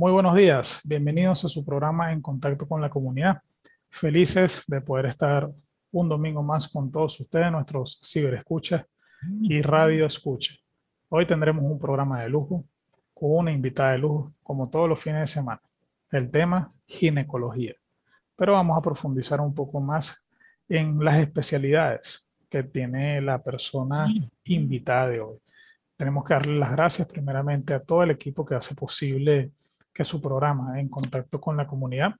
Muy buenos días, bienvenidos a su programa En Contacto con la Comunidad. Felices de poder estar un domingo más con todos ustedes, nuestros ciberescuchas y radio escucha. Hoy tendremos un programa de lujo con una invitada de lujo, como todos los fines de semana. El tema, ginecología. Pero vamos a profundizar un poco más en las especialidades que tiene la persona invitada de hoy. Tenemos que darle las gracias primeramente a todo el equipo que hace posible que su programa en contacto con la comunidad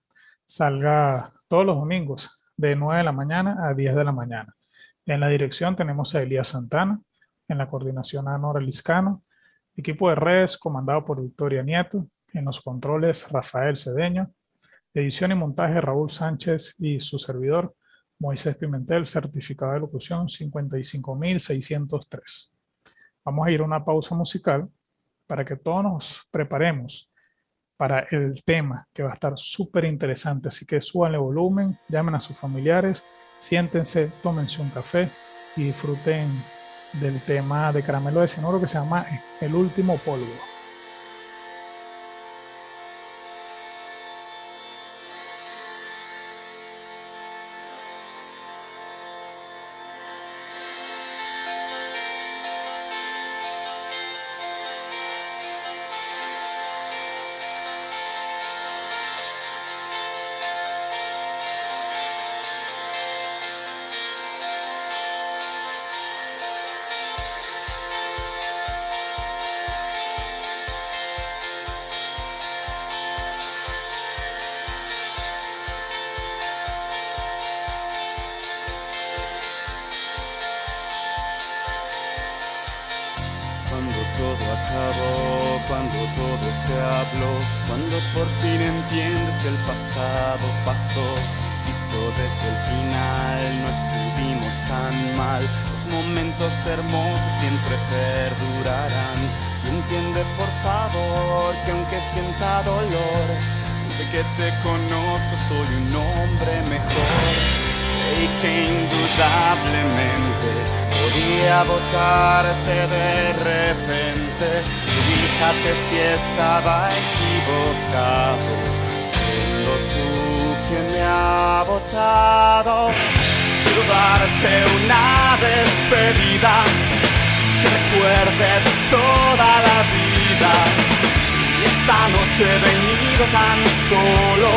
salga todos los domingos de 9 de la mañana a 10 de la mañana. En la dirección tenemos a Elías Santana, en la coordinación a Nora Liscano, equipo de redes comandado por Victoria Nieto, en los controles Rafael Cedeño, edición y montaje Raúl Sánchez y su servidor Moisés Pimentel, certificado de locución 55603. Vamos a ir a una pausa musical para que todos nos preparemos para el tema que va a estar súper interesante. Así que suban el volumen, llamen a sus familiares, siéntense, tómense un café y disfruten del tema de caramelo de cianuro que se llama El último polvo. Todo acabó, cuando todo se habló, cuando por fin entiendes que el pasado pasó. Visto desde el final, no estuvimos tan mal. Los momentos hermosos siempre perdurarán. Y entiende por favor que aunque sienta dolor, desde que te conozco soy un hombre mejor. Y que indudablemente podía votarte de repente. Fíjate si estaba equivocado, siendo tú quien me ha votado. Quiero darte una despedida, que recuerdes toda la vida. Y esta noche he venido tan solo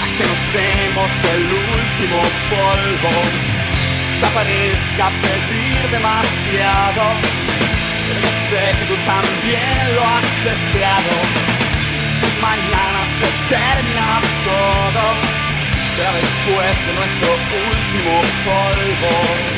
a que nos demos el último polvo desaparezca pedir demasiado. Sé que tú también lo has deseado. Si mañana se termina todo, será después de nuestro último polvo.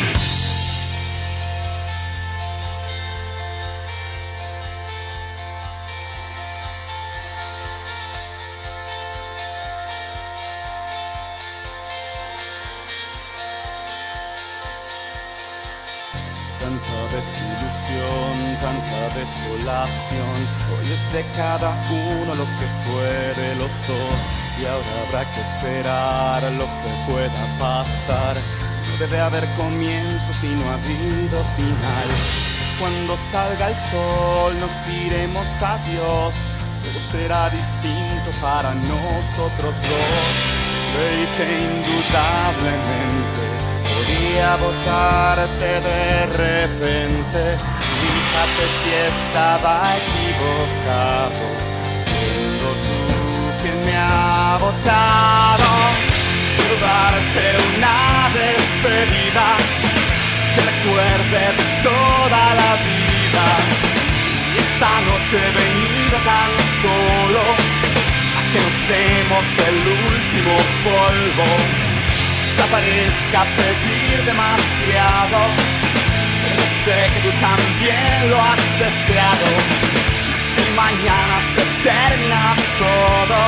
Tanta desolación. Hoy es de cada uno lo que fue de los dos y ahora habrá que esperar lo que pueda pasar. No debe haber comienzo si no ha habido final. Cuando salga el sol nos diremos adiós. Todo será distinto para nosotros dos. Y que indudablemente podía votarte de repente. Fíjate si estaba equivocado, siendo tú quien me ha votado. Quiero darte una despedida, que recuerdes toda la vida. Y esta noche he venido tan solo a que nos demos el último polvo desaparezca pedir demasiado. Sé que tú también lo has deseado. Si mañana se termina todo,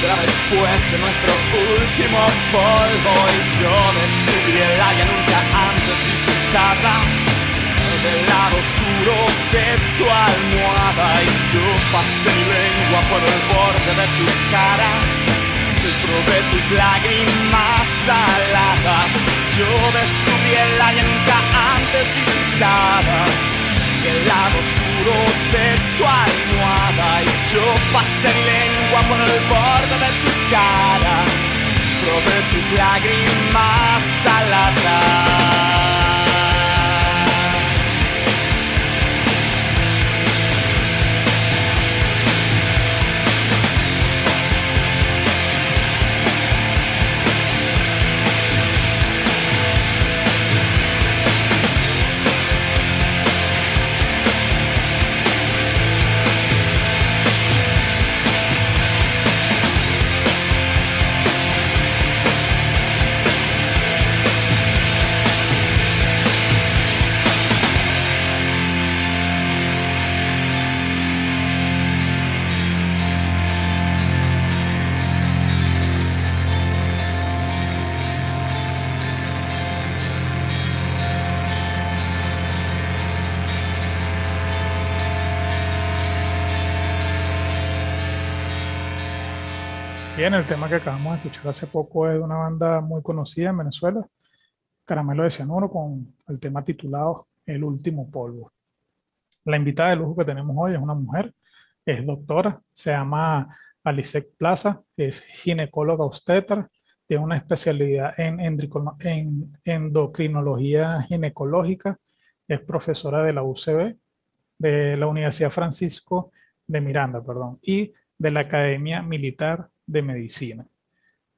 será después de nuestro último polvo. Y yo descubrí el área nunca antes visitada. Del lado oscuro de tu almohada y yo pasé mi lengua por el borde de tu cara de tus lágrimas saladas. Yo descubrí el área nunca antes visitada. El lado oscuro de tu almohada y yo pase mi lengua por el borde de tu cara, sobre tus lágrimas saladas. Bien, el tema que acabamos de escuchar hace poco es de una banda muy conocida en Venezuela, Caramelo de Cianuro, con el tema titulado El último polvo. La invitada de lujo que tenemos hoy es una mujer, es doctora, se llama Alicet Plaza, es ginecóloga obstetra, tiene una especialidad en, en endocrinología ginecológica, es profesora de la UCB, de la Universidad Francisco de Miranda, perdón, y de la Academia Militar de medicina.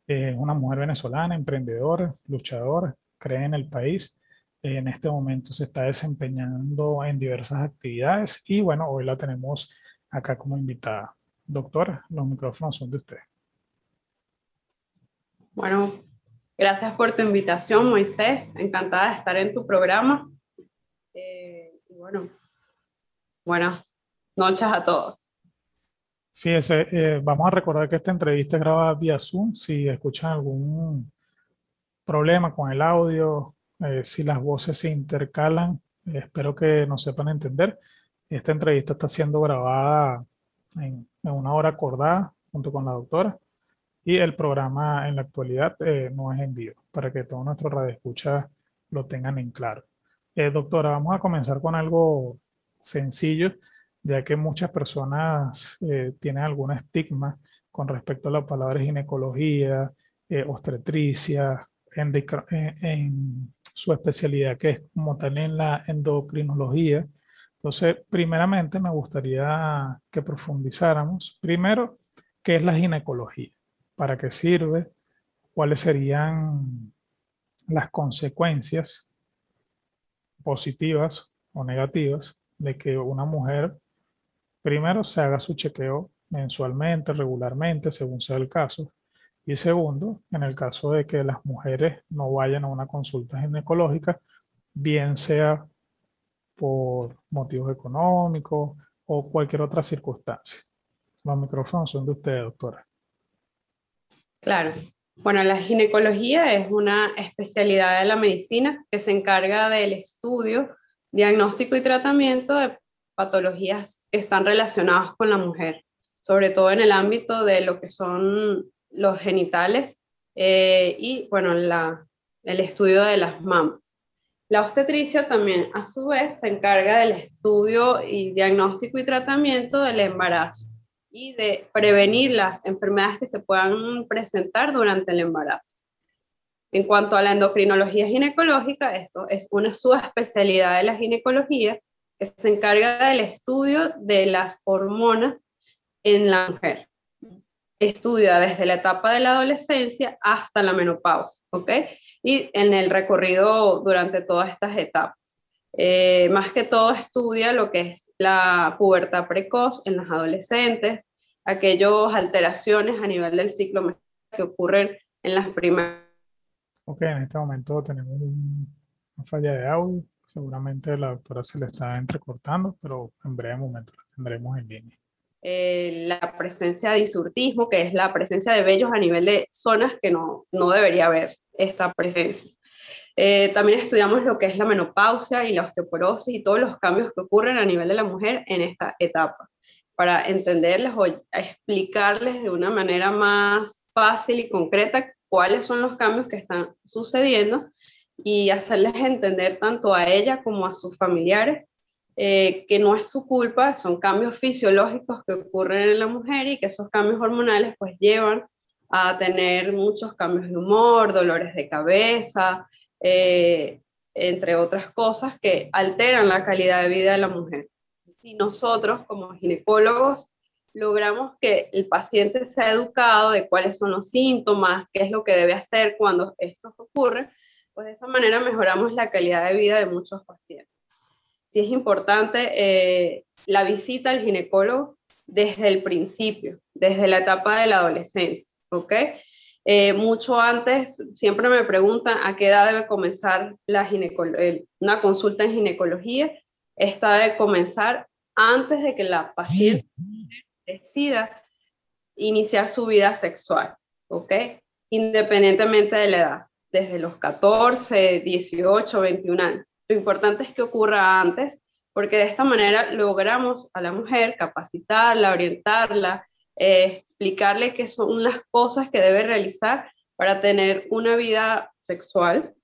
Es una mujer venezolana, emprendedora, luchadora, cree en el país. En este momento se está desempeñando en diversas actividades y bueno, hoy la tenemos acá como invitada. Doctora, los micrófonos son de usted. Bueno, gracias por tu invitación, Moisés. Encantada de estar en tu programa. Eh, bueno, buenas noches a todos. Fíjese, eh, vamos a recordar que esta entrevista es grabada vía Zoom. Si escuchan algún problema con el audio, eh, si las voces se intercalan, espero que nos sepan entender. Esta entrevista está siendo grabada en, una hora acordada junto con la doctora y el programa en la actualidad eh, no es en vivo para que todos nuestros radioescuchas lo tengan en claro. doctora, vamos a comenzar con algo sencillo ya que muchas personas eh, tienen algún estigma con respecto a la palabra ginecología, eh, obstetricia, en, en, su especialidad que es como tal en la endocrinología. Entonces, primeramente me gustaría que profundizáramos. Primero, ¿qué es la ginecología? ¿Para qué sirve? ¿Cuáles serían las consecuencias positivas o negativas de que una mujer primero se haga su chequeo mensualmente, regularmente, según sea el caso. Y segundo, en el caso de que las mujeres no vayan a una consulta ginecológica, bien sea por motivos económicos o cualquier otra circunstancia. Los micrófonos son de usted, doctora. Claro. Bueno, la ginecología es una especialidad de la medicina que se encarga del estudio, diagnóstico y tratamiento de patologías están relacionadas con la mujer, sobre todo en el ámbito de lo que son los genitales eh, y, bueno, la, el estudio de las mamas. La obstetricia también, a su vez, se encarga del estudio y diagnóstico y tratamiento del embarazo y de prevenir las enfermedades que se puedan presentar durante el embarazo. En cuanto a la endocrinología ginecológica, esto es una subespecialidad de la ginecología se encarga del estudio de las hormonas en la mujer. Estudia desde la etapa de la adolescencia hasta la menopausia, ¿ok? Y en el recorrido durante todas estas etapas. Eh, más que todo estudia lo que es la pubertad precoz en los adolescentes, aquellas alteraciones a nivel del ciclo que ocurren en las primeras. Ok, en este momento tenemos una falla de audio. Seguramente la doctora se le está entrecortando, pero en breve momento la tendremos en línea. Eh, la presencia de insurtismo, que es la presencia de vellos a nivel de zonas que no, no debería haber esta presencia. Eh, también estudiamos lo que es la menopausia y la osteoporosis y todos los cambios que ocurren a nivel de la mujer en esta etapa, para entenderles o explicarles de una manera más fácil y concreta cuáles son los cambios que están sucediendo y hacerles entender tanto a ella como a sus familiares eh, que no es su culpa, son cambios fisiológicos que ocurren en la mujer y que esos cambios hormonales pues llevan a tener muchos cambios de humor, dolores de cabeza, eh, entre otras cosas que alteran la calidad de vida de la mujer. Si nosotros como ginecólogos logramos que el paciente sea educado de cuáles son los síntomas, qué es lo que debe hacer cuando esto ocurre, pues de esa manera mejoramos la calidad de vida de muchos pacientes. Sí es importante eh, la visita al ginecólogo desde el principio, desde la etapa de la adolescencia, ¿ok? Eh, mucho antes, siempre me preguntan a qué edad debe comenzar la una consulta en ginecología. Esta debe comenzar antes de que la paciente decida iniciar su vida sexual, ¿ok? Independientemente de la edad, desde los 14, 18, 21 años. Lo importante es que ocurra antes, porque de esta manera logramos a la mujer capacitarla, orientarla, eh, explicarle qué son las cosas que debe realizar para tener una vida sexual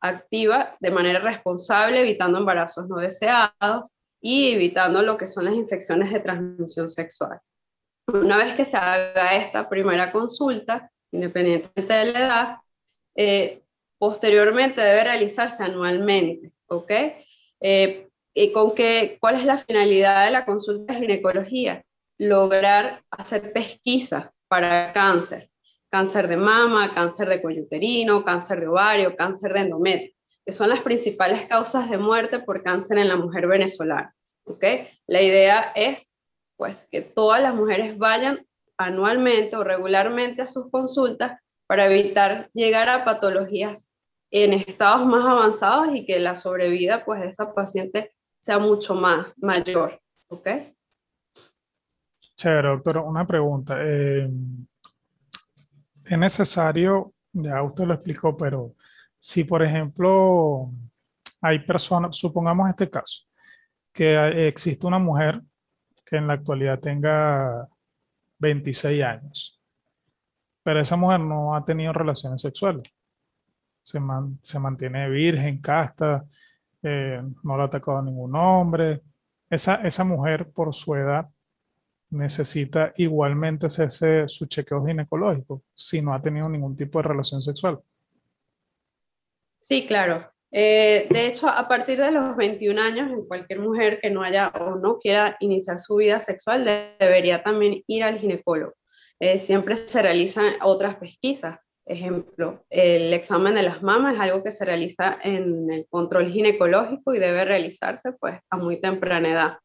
activa de manera responsable, evitando embarazos no deseados y evitando lo que son las infecciones de transmisión sexual. Una vez que se haga esta primera consulta, independientemente de la edad, eh, posteriormente debe realizarse anualmente, ¿ok? Eh, ¿Y con qué, cuál es la finalidad de la consulta de ginecología? Lograr hacer pesquisas para cáncer, cáncer de mama, cáncer de cuello uterino, cáncer de ovario, cáncer de endometrio, que son las principales causas de muerte por cáncer en la mujer venezolana, ¿ok? La idea es pues que todas las mujeres vayan anualmente o regularmente a sus consultas para evitar llegar a patologías en estados más avanzados y que la sobrevida pues de esa paciente sea mucho más mayor, ¿ok? Chévere, doctora, una pregunta. Eh, es necesario, ya usted lo explicó, pero si por ejemplo hay personas, supongamos este caso, que existe una mujer que en la actualidad tenga 26 años. Pero esa mujer no ha tenido relaciones sexuales. Se, mantiene virgen, casta, eh, no le ha atacado a ningún hombre. Esa, mujer, por su edad, necesita igualmente hacerse su chequeo ginecológico si no ha tenido ningún tipo de relación sexual. Sí, claro. Eh, de hecho, a partir de los 21 años, cualquier mujer que no haya o no quiera iniciar su vida sexual debería también ir al ginecólogo. Eh, siempre se realizan otras pesquisas. Ejemplo, el examen de las mamas es algo que se realiza en el control ginecológico y debe realizarse pues a muy temprana edad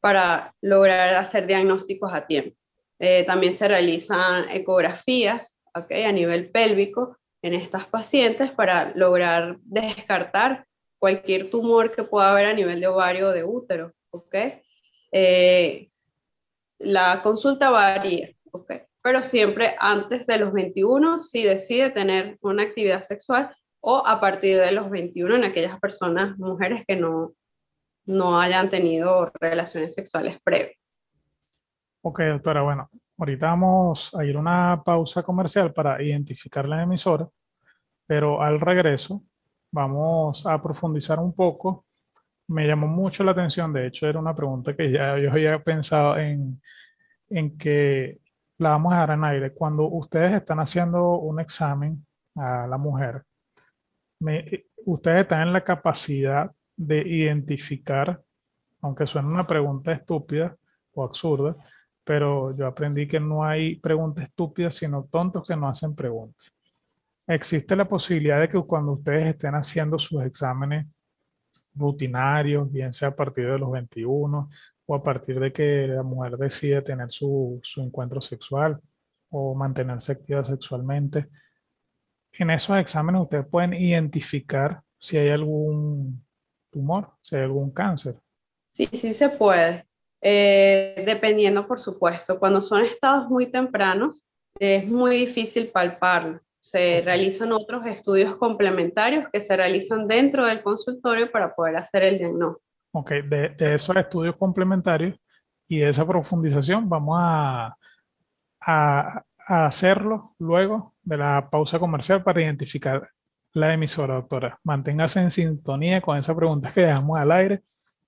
para lograr hacer diagnósticos a tiempo. Eh, también se realizan ecografías okay, a nivel pélvico en estas pacientes para lograr descartar cualquier tumor que pueda haber a nivel de ovario o de útero, ¿ok? Eh, la consulta varía, ¿ok? Pero siempre antes de los 21 si decide tener una actividad sexual o a partir de los 21 en aquellas personas, mujeres que no, no hayan tenido relaciones sexuales previas. Ok, doctora, bueno, Ahorita vamos a ir a una pausa comercial para identificar la emisora, pero al regreso vamos a profundizar un poco. Me llamó mucho la atención, de hecho era una pregunta que ya yo había pensado en, en que la vamos a dar en aire. Cuando ustedes están haciendo un examen a la mujer, ustedes están en la capacidad de identificar, aunque suene una pregunta estúpida o absurda, pero yo aprendí que no hay preguntas estúpidas, sino tontos que no hacen preguntas. Existe la posibilidad de que cuando ustedes estén haciendo sus exámenes rutinarios, bien sea a partir de los 21 o a partir de que la mujer decide tener su, su encuentro sexual o mantenerse activa sexualmente, en esos exámenes ustedes pueden identificar si hay algún tumor, si hay algún cáncer. Sí, sí se puede. Eh, dependiendo, por supuesto. Cuando son estados muy tempranos, es muy difícil palparlo. Se realizan otros estudios complementarios que se realizan dentro del consultorio para poder hacer el diagnóstico. Ok, de, esos estudios complementarios y de esa profundización vamos a, a, a hacerlo luego de la pausa comercial para identificar la emisora, doctora. Manténgase en sintonía con esa pregunta que dejamos al aire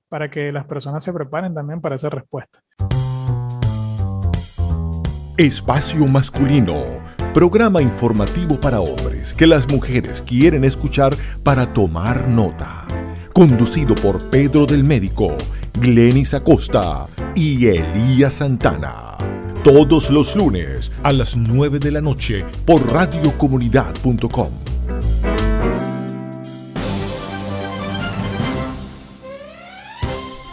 para que las personas se preparen también para esa respuesta. Espacio Masculino, programa informativo para hombres que las mujeres quieren escuchar para tomar nota. Conducido por Pedro del Médico, Glenis Acosta y Elías Santana. Todos los lunes a las 9 de la noche por radiocomunidad.com.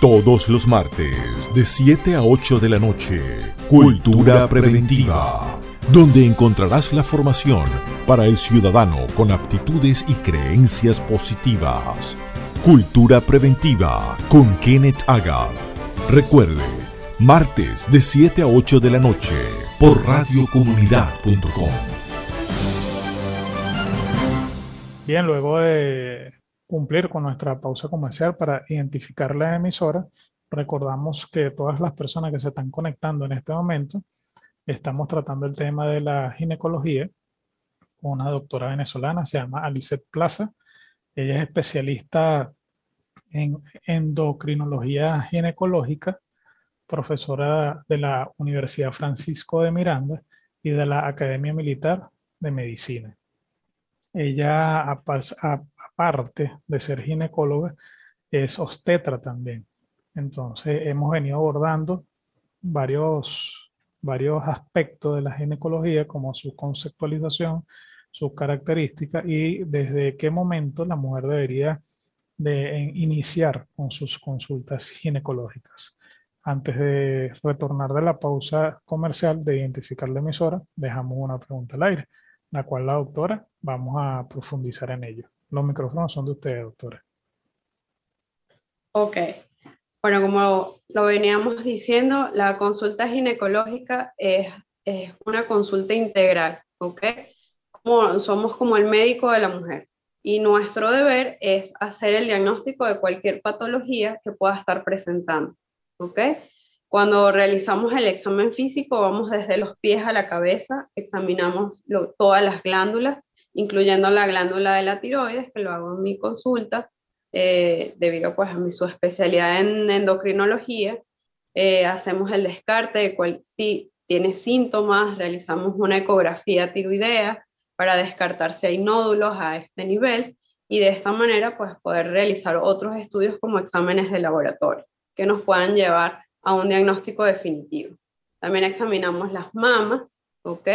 Todos los martes, de 7 a 8 de la noche, Cultura Preventiva, donde encontrarás la formación para el ciudadano con aptitudes y creencias positivas. Cultura Preventiva con Kenneth Agar. Recuerde, martes de 7 a 8 de la noche por radiocomunidad.com. Bien, luego de cumplir con nuestra pausa comercial para identificar la emisora, recordamos que todas las personas que se están conectando en este momento, estamos tratando el tema de la ginecología una doctora venezolana, se llama Alicet Plaza. Ella es especialista en endocrinología ginecológica, profesora de la Universidad Francisco de Miranda y de la Academia Militar de Medicina. Ella, aparte de ser ginecóloga, es obstetra también. Entonces, hemos venido abordando varios, varios aspectos de la ginecología, como su conceptualización, sus características y desde qué momento la mujer debería de iniciar con sus consultas ginecológicas. Antes de retornar de la pausa comercial de identificar la emisora, dejamos una pregunta al aire, la cual la doctora vamos a profundizar en ello. Los micrófonos son de ustedes, doctora. Ok. Bueno, como lo veníamos diciendo, la consulta ginecológica es, es una consulta integral, ¿ok? Como, somos como el médico de la mujer y nuestro deber es hacer el diagnóstico de cualquier patología que pueda estar presentando, ¿ok? Cuando realizamos el examen físico, vamos desde los pies a la cabeza, examinamos todas las glándulas incluyendo la glándula de la tiroides, que lo hago en mi consulta, eh, debido pues, a mi su especialidad en endocrinología. Eh, hacemos el descarte de cual, si tiene síntomas, realizamos una ecografía tiroidea para descartar si hay nódulos a este nivel y de esta manera pues, poder realizar otros estudios como exámenes de laboratorio que nos puedan llevar a un diagnóstico definitivo. También examinamos las mamas, ¿ok?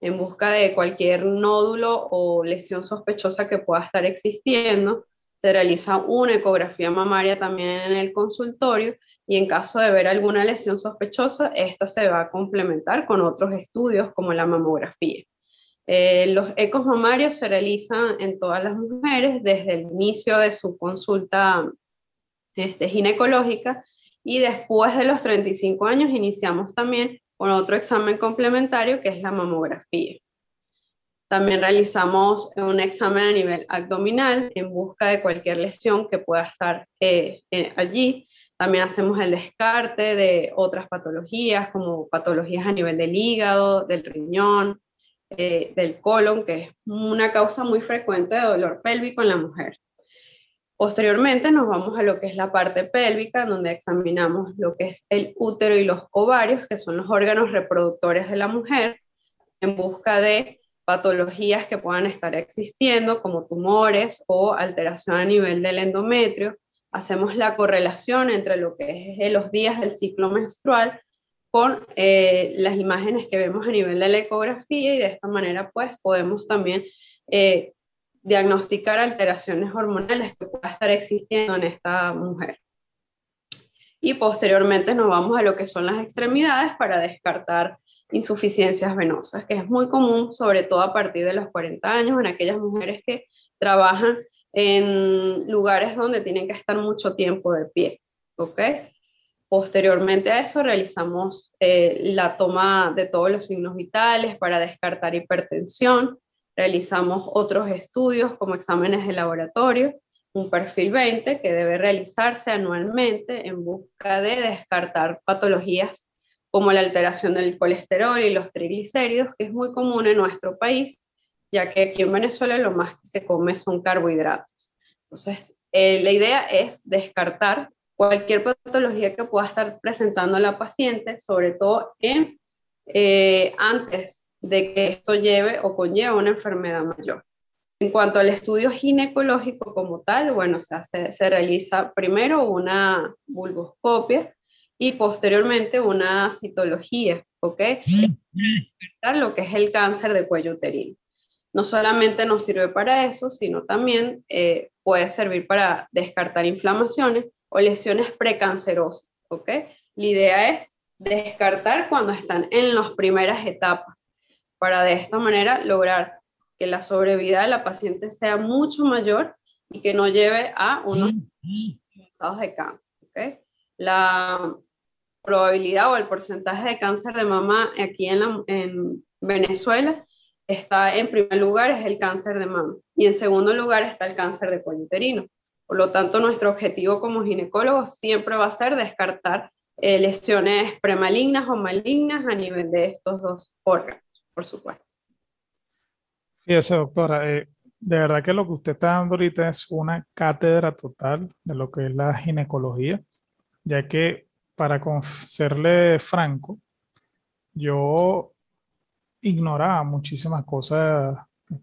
en busca de cualquier nódulo o lesión sospechosa que pueda estar existiendo. Se realiza una ecografía mamaria también en el consultorio y en caso de ver alguna lesión sospechosa, esta se va a complementar con otros estudios como la mamografía. Eh, los ecos mamarios se realizan en todas las mujeres desde el inicio de su consulta este, ginecológica y después de los 35 años iniciamos también con otro examen complementario que es la mamografía. También realizamos un examen a nivel abdominal en busca de cualquier lesión que pueda estar eh, eh, allí. También hacemos el descarte de otras patologías como patologías a nivel del hígado, del riñón, eh, del colon, que es una causa muy frecuente de dolor pélvico en la mujer. Posteriormente nos vamos a lo que es la parte pélvica, donde examinamos lo que es el útero y los ovarios, que son los órganos reproductores de la mujer, en busca de patologías que puedan estar existiendo, como tumores o alteración a nivel del endometrio. Hacemos la correlación entre lo que es los días del ciclo menstrual con eh, las imágenes que vemos a nivel de la ecografía y de esta manera pues podemos también eh, diagnosticar alteraciones hormonales que pueda estar existiendo en esta mujer. Y posteriormente nos vamos a lo que son las extremidades para descartar insuficiencias venosas, que es muy común, sobre todo a partir de los 40 años, en aquellas mujeres que trabajan en lugares donde tienen que estar mucho tiempo de pie. ¿ok? Posteriormente a eso realizamos eh, la toma de todos los signos vitales para descartar hipertensión, Realizamos otros estudios como exámenes de laboratorio, un perfil 20 que debe realizarse anualmente en busca de descartar patologías como la alteración del colesterol y los triglicéridos, que es muy común en nuestro país, ya que aquí en Venezuela lo más que se come son carbohidratos. Entonces, eh, la idea es descartar cualquier patología que pueda estar presentando la paciente, sobre todo eh, antes de que esto lleve o conlleve una enfermedad mayor. En cuanto al estudio ginecológico como tal, bueno, se, hace, se realiza primero una vulvoscopia y posteriormente una citología, ¿ok? Lo que es el cáncer de cuello uterino. No solamente nos sirve para eso, sino también eh, puede servir para descartar inflamaciones o lesiones precancerosas, ¿ok? La idea es descartar cuando están en las primeras etapas, para de esta manera lograr que la sobrevida de la paciente sea mucho mayor y que no lleve a unos avanzados de cáncer. ¿okay? La probabilidad o el porcentaje de cáncer de mama aquí en, en Venezuela está en primer lugar es el cáncer de mama y en segundo lugar está el cáncer de cuello uterino. Por lo tanto, nuestro objetivo como ginecólogos siempre va a ser descartar eh, lesiones premalignas o malignas a nivel de estos dos órganos, por supuesto. Fíjese, doctora, eh, de verdad que lo que usted está dando ahorita es una cátedra total de lo que es la ginecología, ya que para serle franco, yo ignoraba muchísimas cosas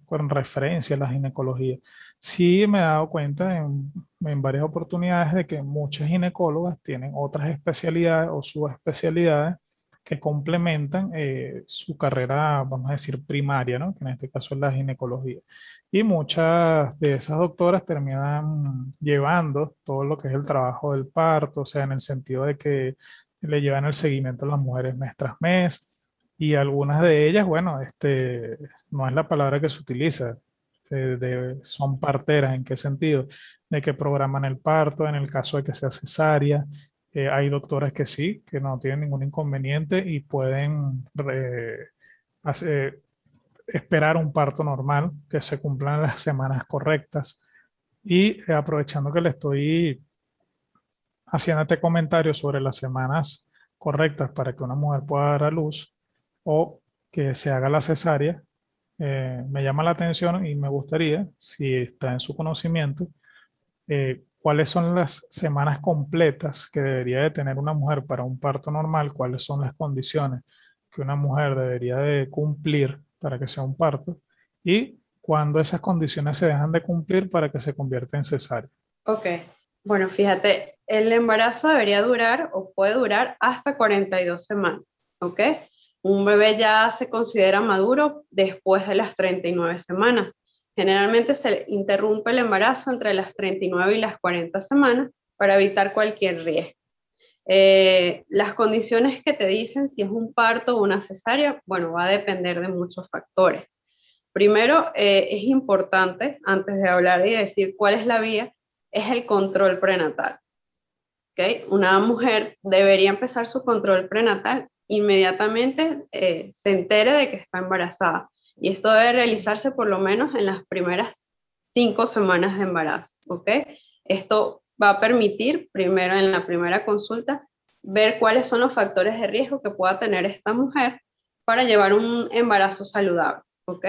con referencia a la ginecología. Sí me he dado cuenta en, en, varias oportunidades de que muchas ginecólogas tienen otras especialidades o subespecialidades que complementan eh, su carrera, vamos a decir, primaria, ¿no? que en este caso es la ginecología. Y muchas de esas doctoras terminan llevando todo lo que es el trabajo del parto, o sea, en el sentido de que le llevan el seguimiento a las mujeres mes tras mes, y algunas de ellas, bueno, este, no es la palabra que se utiliza, son parteras, ¿en qué sentido? De que programan el parto en el caso de que sea cesárea, eh, hay doctores que sí, que no tienen ningún inconveniente y pueden esperar un parto normal, que se cumplan las semanas correctas. Y eh, aprovechando que le estoy haciendo este comentario sobre las semanas correctas para que una mujer pueda dar a luz o que se haga la cesárea, eh, me llama la atención y me gustaría, si está en su conocimiento, cuáles son las semanas completas que debería de tener una mujer para un parto normal, cuáles son las condiciones que una mujer debería de cumplir para que sea un parto y cuándo esas condiciones se dejan de cumplir para que se convierta en cesárea. Ok, bueno, fíjate, el embarazo debería durar o puede durar hasta 42 semanas, ¿ok? Un bebé ya se considera maduro después de las 39 semanas. Generalmente se interrumpe el embarazo entre las 39 y las 40 semanas para evitar cualquier riesgo. Eh, las condiciones que te dicen si es un parto o una cesárea, bueno, va a depender de muchos factores. Primero, eh, es importante, antes de hablar y decir cuál es la vía, es el control prenatal. ¿Okay? Una mujer debería empezar su control prenatal inmediatamente eh, se entere de que está embarazada. Y esto debe realizarse por lo menos en las primeras cinco semanas de embarazo, ¿ok? Esto va a permitir, primero en la primera consulta, ver cuáles son los factores de riesgo que pueda tener esta mujer para llevar un embarazo saludable, ¿ok?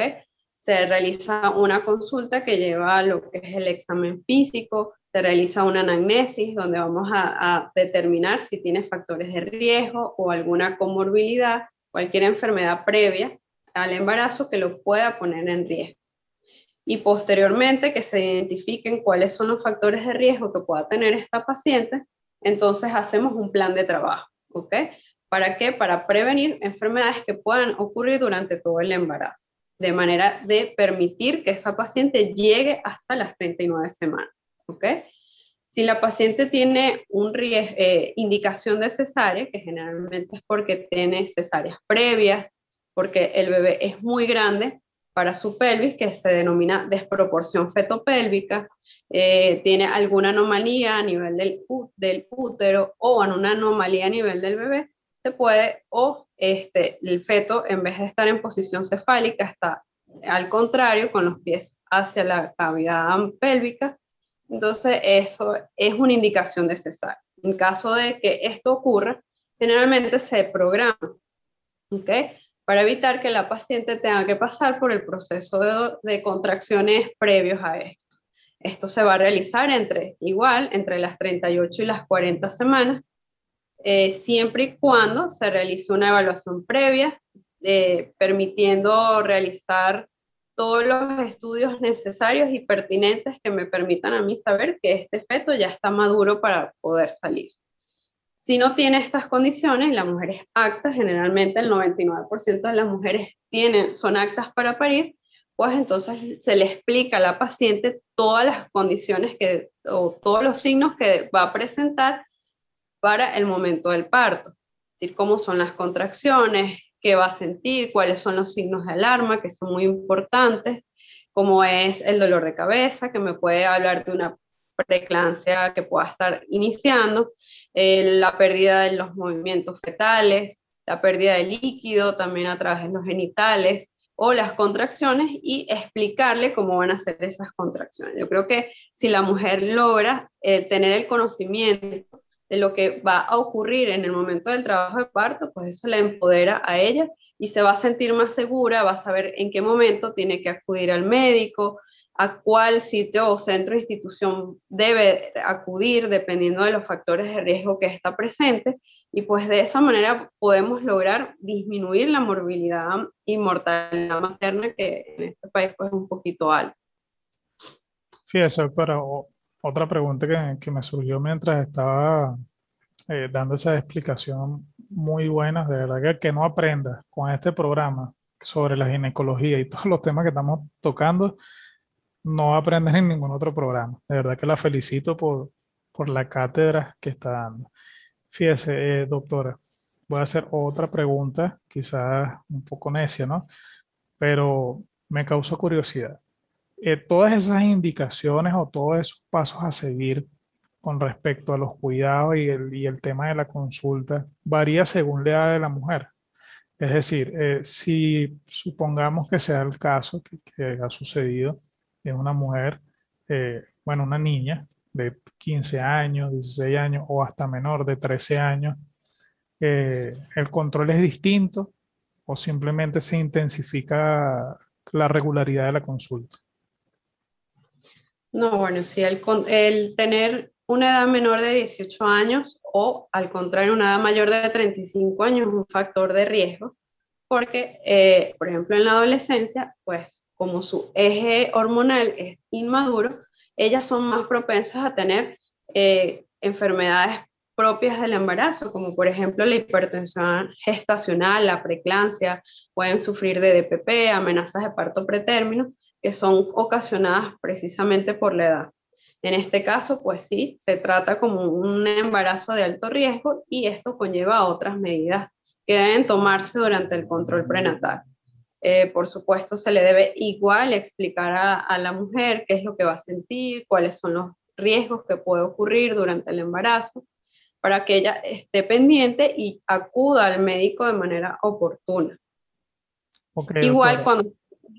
Se realiza una consulta que lleva lo que es el examen físico, se realiza una anamnesis donde vamos a, determinar si tiene factores de riesgo o alguna comorbilidad, cualquier enfermedad previa al embarazo que lo pueda poner en riesgo. Y posteriormente que se identifiquen cuáles son los factores de riesgo que pueda tener esta paciente, entonces hacemos un plan de trabajo, ¿ok? ¿Para qué? Para prevenir enfermedades que puedan ocurrir durante todo el embarazo, de manera de permitir que esa paciente llegue hasta las 39 semanas, ¿ok? Si la paciente tiene un eh, indicación de cesárea, que generalmente es porque tiene cesáreas previas, porque el bebé es muy grande para su pelvis, que se denomina desproporción fetopélvica, eh, tiene alguna anomalía a nivel del, del útero o una anomalía a nivel del bebé, se puede, o este, el feto, en vez de estar en posición cefálica, está al contrario, con los pies hacia la cavidad pélvica. Entonces, eso es una indicación de cesar. En caso de que esto ocurra, generalmente se programa. ¿okay? para evitar que la paciente tenga que pasar por el proceso de, contracciones previos a esto. Esto se va a realizar entre, igual, entre las 38 y las 40 semanas, eh, siempre y cuando se realice una evaluación previa, eh, permitiendo realizar todos los estudios necesarios y pertinentes que me permitan a mí saber que este feto ya está maduro para poder salir. Si no tiene estas condiciones, la mujer es apta, generalmente el 99% de las mujeres tienen, son actas para parir, pues entonces se le explica a la paciente todas las condiciones que, o todos los signos que va a presentar para el momento del parto. Es decir, cómo son las contracciones, qué va a sentir, cuáles son los signos de alarma, que son muy importantes, cómo es el dolor de cabeza, que me puede hablar de una preeclampsia que pueda estar iniciando, eh, la pérdida de los movimientos fetales, la pérdida de líquido también a través de los genitales o las contracciones y explicarle cómo van a ser esas contracciones. Yo creo que si la mujer logra eh, tener el conocimiento de lo que va a ocurrir en el momento del trabajo de parto, pues eso la empodera a ella y se va a sentir más segura, va a saber en qué momento tiene que acudir al médico, a cuál sitio o centro o institución debe acudir dependiendo de los factores de riesgo que está presente y pues de esa manera podemos lograr disminuir la morbilidad y mortalidad materna que en este país pues es un poquito alta. Fíjese, doctora, otra pregunta que, que, me surgió mientras estaba eh, dando esa explicación muy buena, de verdad que, que no aprenda con este programa sobre la ginecología y todos los temas que estamos tocando, no aprenden en ningún otro programa. De verdad que la felicito por, por la cátedra que está dando. Fíjese, eh, doctora, voy a hacer otra pregunta, quizás un poco necia, ¿no? Pero me causó curiosidad. Eh, todas esas indicaciones o todos esos pasos a seguir con respecto a los cuidados y el, y el tema de la consulta varía según la edad de la mujer. Es decir, eh, si supongamos que sea el caso que, que ha sucedido, es una mujer, eh, bueno, una niña de 15 años, 16 años o hasta menor de 13 años, eh, ¿el control es distinto o simplemente se intensifica la regularidad de la consulta? No, bueno, sí, el, el tener una edad menor de 18 años o al contrario una edad mayor de 35 años es un factor de riesgo porque, eh, por ejemplo, en la adolescencia, pues como su eje hormonal es inmaduro, ellas son más propensas a tener eh, enfermedades propias del embarazo, como por ejemplo la hipertensión gestacional, la preeclampsia, pueden sufrir de DPP, amenazas de parto pretérmino, que son ocasionadas precisamente por la edad. En este caso, pues sí, se trata como un embarazo de alto riesgo y esto conlleva otras medidas que deben tomarse durante el control prenatal. Eh, por supuesto, se le debe igual explicar a, la mujer qué es lo que va a sentir, cuáles son los riesgos que puede ocurrir durante el embarazo, para que ella esté pendiente y acuda al médico de manera oportuna. igual cuando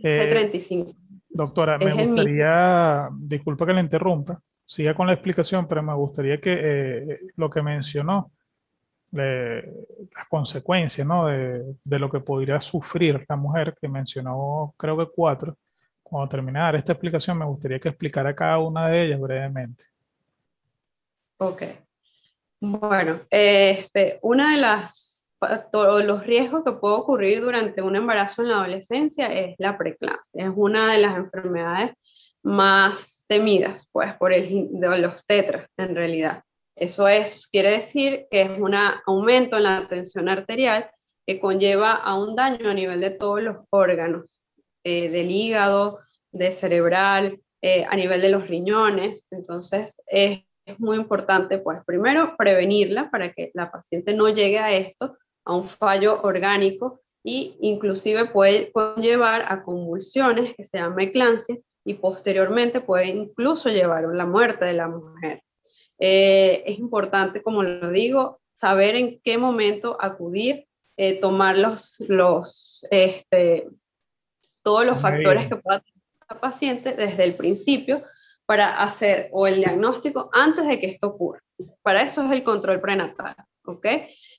eh, 35. Doctora, me gustaría, disculpa que le interrumpa, siga con la explicación, pero me gustaría que eh, lo que mencionó, de las consecuencias ¿no? de, de, lo que podría sufrir la mujer, que mencionó creo que cuatro. Cuando terminara esta explicación, me gustaría que explicara cada una de ellas brevemente. Ok. Bueno, este, una de las todos los riesgos que puede ocurrir durante un embarazo en la adolescencia es la preeclampsia. Es una de las enfermedades más temidas, pues, por el, de los tetras, en realidad. Eso es, quiere decir que es un aumento en la tensión arterial que conlleva a un daño a nivel de todos los órganos, eh, del hígado, de cerebral, eh, a nivel de los riñones. Entonces, es, es, muy importante, pues, primero, prevenirla para que la paciente no llegue a esto, a un fallo orgánico, y inclusive puede llevar a convulsiones, que se llama eclampsia, y posteriormente puede incluso llevar a la muerte de la mujer. Eh, es importante, como lo digo, saber en qué momento acudir, eh, tomar los, los, este, todos los factores que pueda tener la paciente desde el principio para hacer o el diagnóstico antes de que esto ocurra. Para eso es el control prenatal, ¿ok?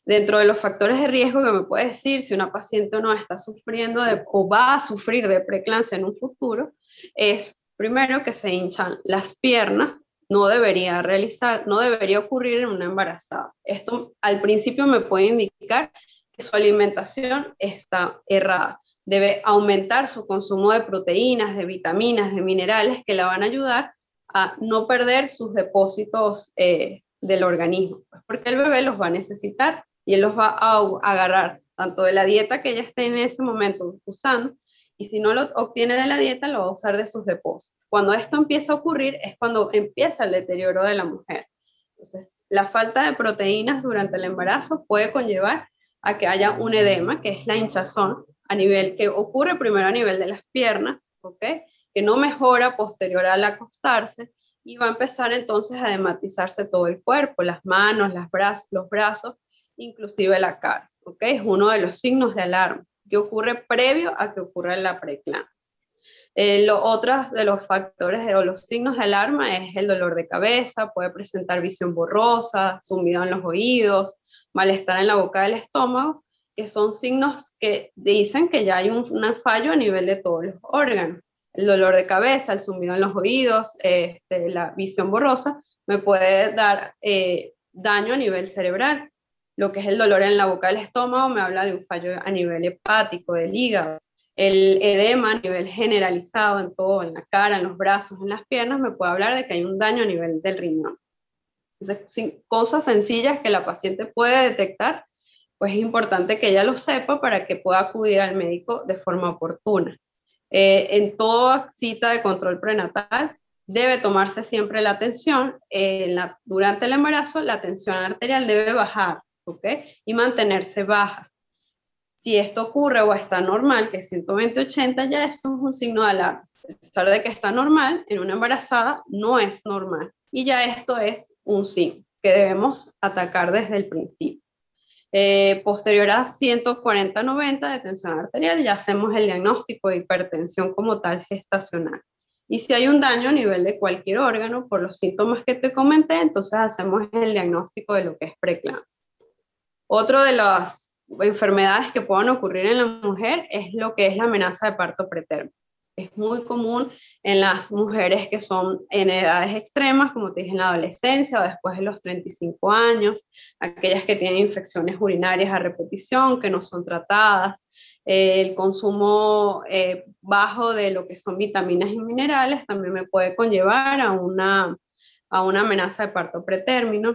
Dentro de los factores de riesgo que me puede decir si una paciente no está sufriendo de, o va a sufrir de preeclampsia en un futuro, es Primero que se hinchan las piernas, no debería realizar, no debería ocurrir en una embarazada. Esto al principio me puede indicar que su alimentación está errada. Debe aumentar su consumo de proteínas, de vitaminas, de minerales que la van a ayudar a no perder sus depósitos eh, del organismo, pues, porque el bebé los va a necesitar y él los va a agarrar tanto de la dieta que ella esté en ese momento usando, y si no lo obtiene de la dieta, lo va a usar de sus depósitos. Cuando esto empieza a ocurrir es cuando empieza el deterioro de la mujer. Entonces, la falta de proteínas durante el embarazo puede conllevar a que haya un edema, que es la hinchazón, a nivel que ocurre primero a nivel de las piernas, ¿ok? Que no mejora posterior al acostarse y va a empezar entonces a dematizarse todo el cuerpo, las manos, las brazos, los brazos, inclusive la cara, ¿ok? Es uno de los signos de alarma que ocurre previo a que ocurra la preeclampsia. Eh, lo otro de los factores o los signos de alarma es el dolor de cabeza, puede presentar visión borrosa, zumbido en los oídos, malestar en la boca del estómago, que son signos que dicen que ya hay un, fallo a nivel de todos los órganos. El dolor de cabeza, el zumbido en los oídos, este, la visión borrosa, me puede dar eh, daño a nivel cerebral. Lo que es el dolor en la boca del estómago me habla de un fallo a nivel hepático, del hígado. El edema a nivel generalizado en todo, en la cara, en los brazos, en las piernas, me puede hablar de que hay un daño a nivel del riñón. Entonces, cosas sencillas que la paciente puede detectar, pues es importante que ella lo sepa para que pueda acudir al médico de forma oportuna. Eh, en toda cita de control prenatal debe tomarse siempre la atención. durante el embarazo, la tensión arterial debe bajar ¿ok? Y mantenerse baja. Si esto ocurre o está normal, que es 120-80, ya esto es un signo de alarma. A pesar de que está normal, en una embarazada no es normal. Y ya esto es un signo que debemos atacar desde el principio. Eh, posterior a 140-90 de tensión arterial, ya hacemos el diagnóstico de hipertensión como tal gestacional. Y si hay un daño a nivel de cualquier órgano por los síntomas que te comenté, entonces hacemos el diagnóstico de lo que es preeclampsia. Otro de las enfermedades que pueden ocurrir en la mujer es lo que es la amenaza de parto pretérmino. Es muy común en las mujeres que son en edades extremas, como te dije, en la adolescencia o después de los 35 años, aquellas que tienen infecciones urinarias a repetición, que no son tratadas, el consumo eh, bajo de lo que son vitaminas y minerales también me puede conllevar a una, a una amenaza de parto pretérmino.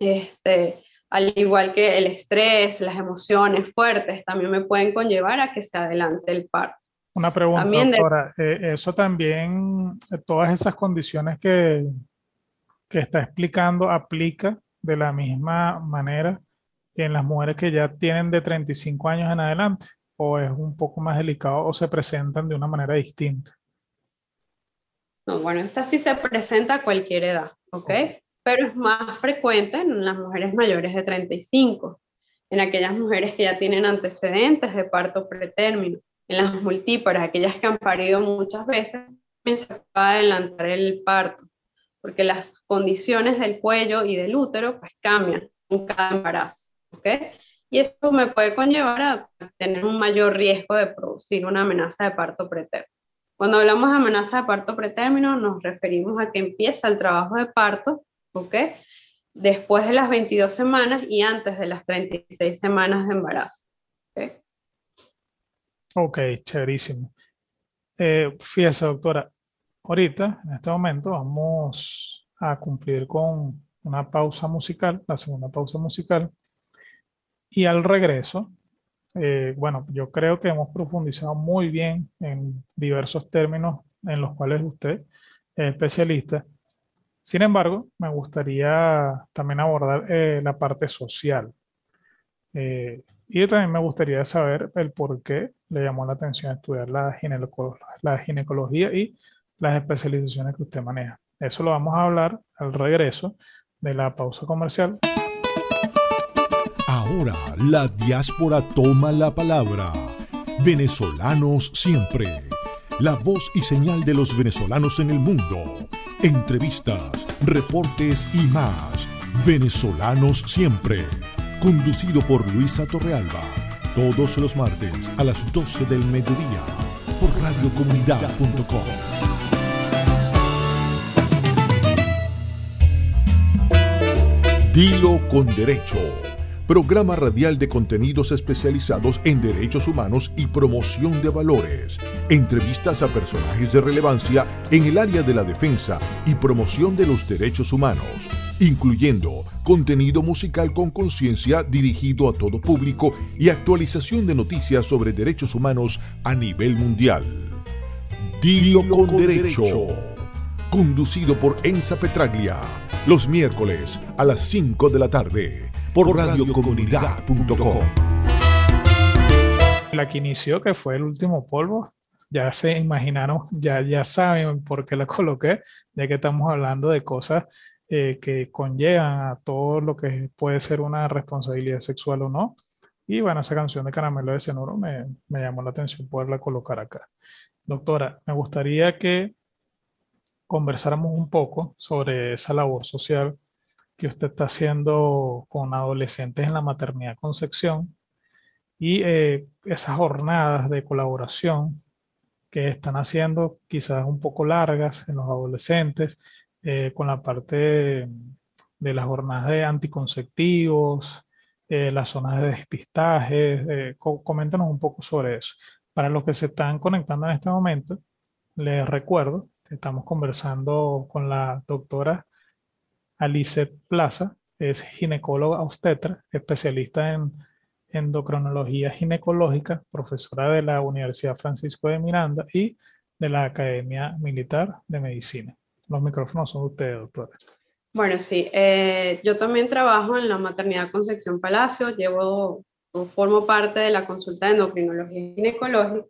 Este, al igual que el estrés, las emociones fuertes, también me pueden conllevar a que se adelante el parto. Una pregunta, doctora, eh, eso también, eh, todas esas condiciones que, que está explicando, aplica de la misma manera en las mujeres que ya tienen de 35 años en adelante, o es un poco más delicado o se presentan de una manera distinta. No, bueno, esta sí se presenta a cualquier edad, ¿ok? Pero es más frecuente en las mujeres mayores de 35, en aquellas mujeres que ya tienen antecedentes de parto pretérmino, en las multíparas, aquellas que han parido muchas veces, se puede adelantar el parto, porque las condiciones del cuello y del útero pues cambian en cada embarazo, ¿ok? Y eso me puede conllevar a tener un mayor riesgo de producir una amenaza de parto pretérmino. Cuando hablamos de amenaza de parto pretérmino, nos referimos a que empieza el trabajo de parto ¿ok? Después de las 22 semanas y antes de las 36 semanas de embarazo. Ok, okay chéverísimo. Eh, fíjese, doctora, ahorita, en este momento, vamos a cumplir con una pausa musical, la segunda pausa musical. Y al regreso, eh, bueno, yo creo que hemos profundizado muy bien en diversos términos en los cuales usted es especialista. Sin embargo, me gustaría también abordar eh, la parte social. Eh, y también me gustaría saber el por qué le llamó la atención estudiar la, la ginecología y las especializaciones que usted maneja. Eso lo vamos a hablar al regreso de la pausa comercial. Ahora la diáspora toma la palabra. Venezolanos siempre. La voz y señal de los venezolanos en el mundo entrevistas, reportes y más. Venezolanos siempre. Conducido por Luisa Torrealba. Todos los martes a las 12 del mediodía por radiocomunidad.com. Dilo con derecho programa radial de contenidos especializados en derechos humanos y promoción de valores, entrevistas a personajes de relevancia en el área de la defensa y promoción de los derechos humanos, incluyendo contenido musical con conciencia dirigido a todo público y actualización de noticias sobre derechos humanos a nivel mundial. Dilo, con, derecho. Conducido por Enza Petraglia los miércoles a las 5 de la tarde por radiocomunidad.com. La que inició, que fue el último polvo, ya se imaginaron, ya, ya saben por qué la coloqué, ya que estamos hablando de cosas eh, que conllevan a todo lo que puede ser una responsabilidad sexual o no. Y bueno, esa canción de Caramelo de Cianuro me, me llamó la atención poderla colocar acá. Doctora, me gustaría que conversáramos un poco sobre esa labor social que usted está haciendo con adolescentes en la maternidad concepción y eh, esas jornadas de colaboración que están haciendo quizás un poco largas en los adolescentes eh, con la parte de, las jornadas de anticonceptivos, eh, las zonas de despistaje. coméntanos un poco sobre eso. Para los que se están conectando en este momento, les recuerdo Estamos conversando con la doctora Alice Plaza, es ginecóloga obstetra, especialista en endocrinología ginecológica, profesora de la Universidad Francisco de Miranda y de la Academia Militar de Medicina. Los micrófonos son de ustedes, doctora. Bueno, sí, eh, yo también trabajo en la maternidad Concepción Palacio, llevo, formo parte de la consulta de endocrinología ginecológica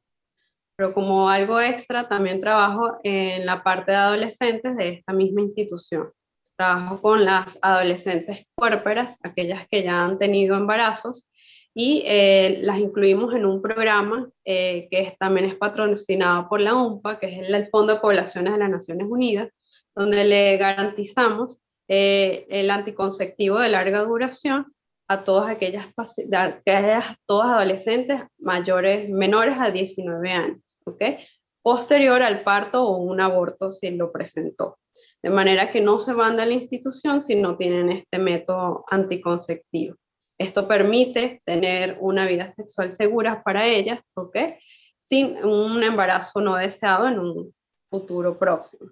pero como algo extra también trabajo en la parte de adolescentes de esta misma institución. Trabajo con las adolescentes puérperas, aquellas que ya han tenido embarazos, y eh, las incluimos en un programa eh, que también es patrocinado por la UNPA, que es el Fondo de Poblaciones de las Naciones Unidas, donde le garantizamos eh, el anticonceptivo de larga duración a todas aquellas, adolescentes mayores, menores a 19 años. ¿ok? Posterior al parto o un aborto si lo presentó. De manera que no se van de la institución si no tienen este método anticonceptivo. Esto permite tener una vida sexual segura para ellas, ¿ok? Sin un embarazo no deseado en un futuro próximo.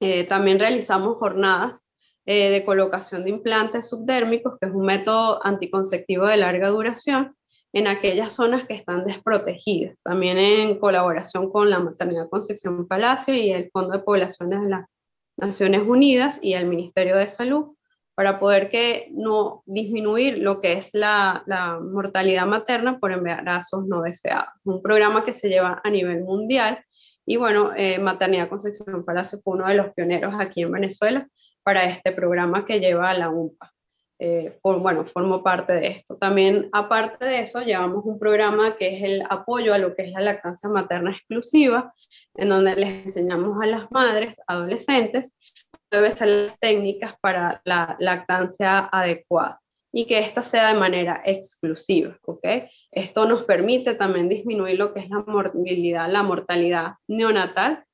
Eh, también realizamos jornadas eh, de colocación de implantes subdérmicos, que es un método anticonceptivo de larga duración, en aquellas zonas que están desprotegidas, también en colaboración con la Maternidad Concepción Palacio y el Fondo de Poblaciones de Naciones Unidas y el Ministerio de Salud, para poder que no disminuir lo que es la, mortalidad materna por embarazos no deseados. Un programa que se lleva a nivel mundial y bueno, eh, Maternidad Concepción Palacio fue uno de los pioneros aquí en Venezuela para este programa que lleva a la UMPA. Eh, bueno, formo parte de esto. También, aparte de eso, llevamos un programa que es el apoyo a lo que es la lactancia materna exclusiva, en donde les enseñamos a las madres, adolescentes, deben ser las técnicas para la lactancia adecuada y que esta sea de manera exclusiva, ¿ok? Esto nos permite también disminuir lo que es la morbilidad, la mortalidad neonatal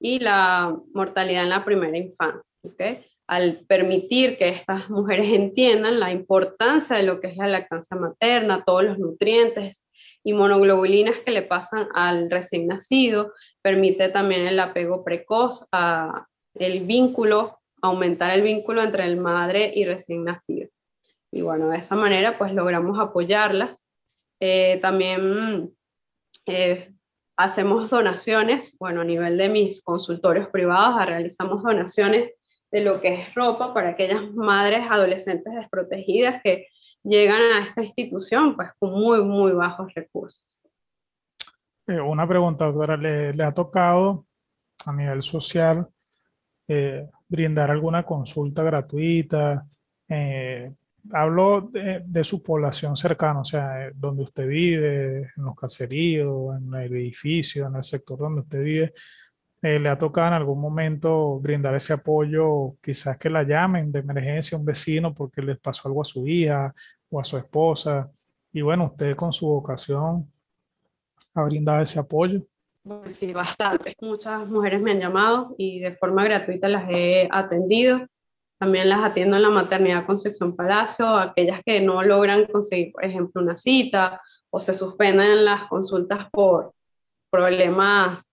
y la mortalidad en la primera infancia, ¿ok? Al permitir que estas mujeres entiendan la importancia de lo que es la lactancia materna, todos los nutrientes y monoglobulinas que le pasan al recién nacido, permite también el apego precoz, a el vínculo, aumentar el vínculo entre el madre y recién nacido. Y bueno, de esa manera pues logramos apoyarlas. Eh, también eh, hacemos donaciones, bueno, a nivel de mis consultorios privados, realizamos donaciones de lo que es ropa para aquellas madres adolescentes desprotegidas que llegan a esta institución pues con muy, muy bajos recursos. Eh, una pregunta, doctora, ¿le, ha tocado a nivel social eh, brindar alguna consulta gratuita? Eh, hablo de, de, su población cercana, o sea, donde usted vive, en los caseríos, en el edificio, en el sector donde usted vive. Eh, le ha tocado en algún momento brindar ese apoyo, quizás que la llamen de emergencia a un vecino porque les pasó algo a su hija o a su esposa. Y bueno, usted con su vocación ha brindado ese apoyo. Sí, bastante. Muchas mujeres me han llamado y de forma gratuita las he atendido. También las atiendo en la maternidad Concepción Palacio, aquellas que no logran conseguir, por ejemplo, una cita o se suspenden las consultas por problemas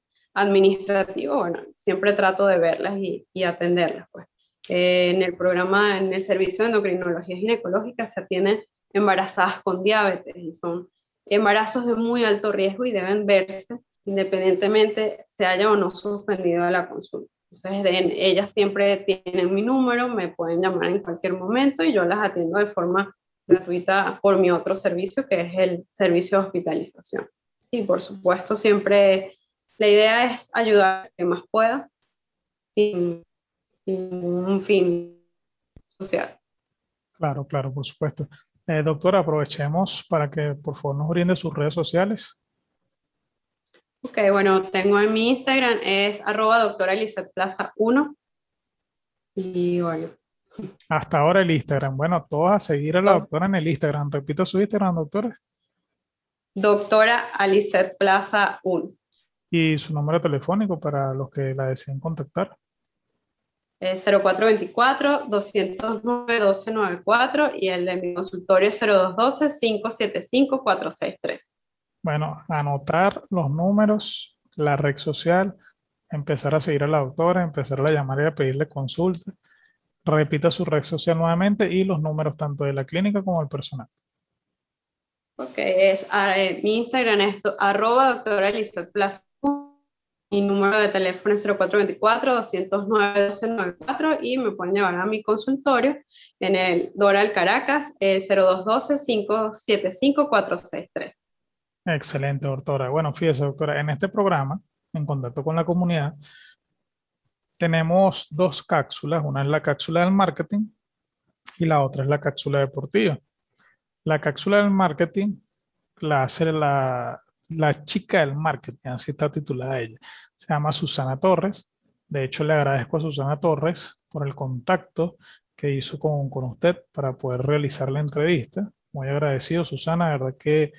administrativos, bueno, siempre trato de verlas y, y atenderlas. Pues. Eh, en el programa, en el servicio de endocrinología ginecológica se atienden embarazadas con diabetes y son embarazos de muy alto riesgo y deben verse independientemente se haya o no suspendido la consulta. Entonces, ellas siempre tienen mi número, me pueden llamar en cualquier momento y yo las atiendo de forma gratuita por mi otro servicio, que es el servicio de hospitalización. Sí, por supuesto, siempre la idea es ayudar a que más pueda, sin, un fin social. Claro, claro, por supuesto. Eh, doctora, aprovechemos para que por favor nos brinde sus redes sociales. Ok, bueno, tengo en mi Instagram, es arroba doctora Plaza 1. Y bueno. Hasta ahora el Instagram. Bueno, todos a seguir a la oh. doctora en el Instagram. Repita su Instagram, doctora. Doctora Alicet Plaza 1. ¿Y su número telefónico para los que la deseen contactar? Es 0424-209-1294 y el de mi consultorio es 0212-575-463. Bueno, anotar los números, la red social, empezar a seguir a la doctora, empezar a llamar y a pedirle consulta. Repita su red social nuevamente y los números tanto de la clínica como del personal. Ok, es, eh, mi Instagram es arroba doctora Plaza. Mi número de teléfono es 0424-209-1294 y me pueden llevar a mi consultorio en el Doral Caracas, el 0212-575-463. Excelente, doctora. Bueno, fíjese, doctora, en este programa, en contacto con la comunidad, tenemos dos cápsulas. Una es la cápsula del marketing y la otra es la cápsula deportiva. La cápsula del marketing la hace la, la chica del marketing, así está titulada ella. Se llama Susana Torres. De hecho, le agradezco a Susana Torres por el contacto que hizo con, con usted para poder realizar la entrevista. Muy agradecido, Susana. La verdad que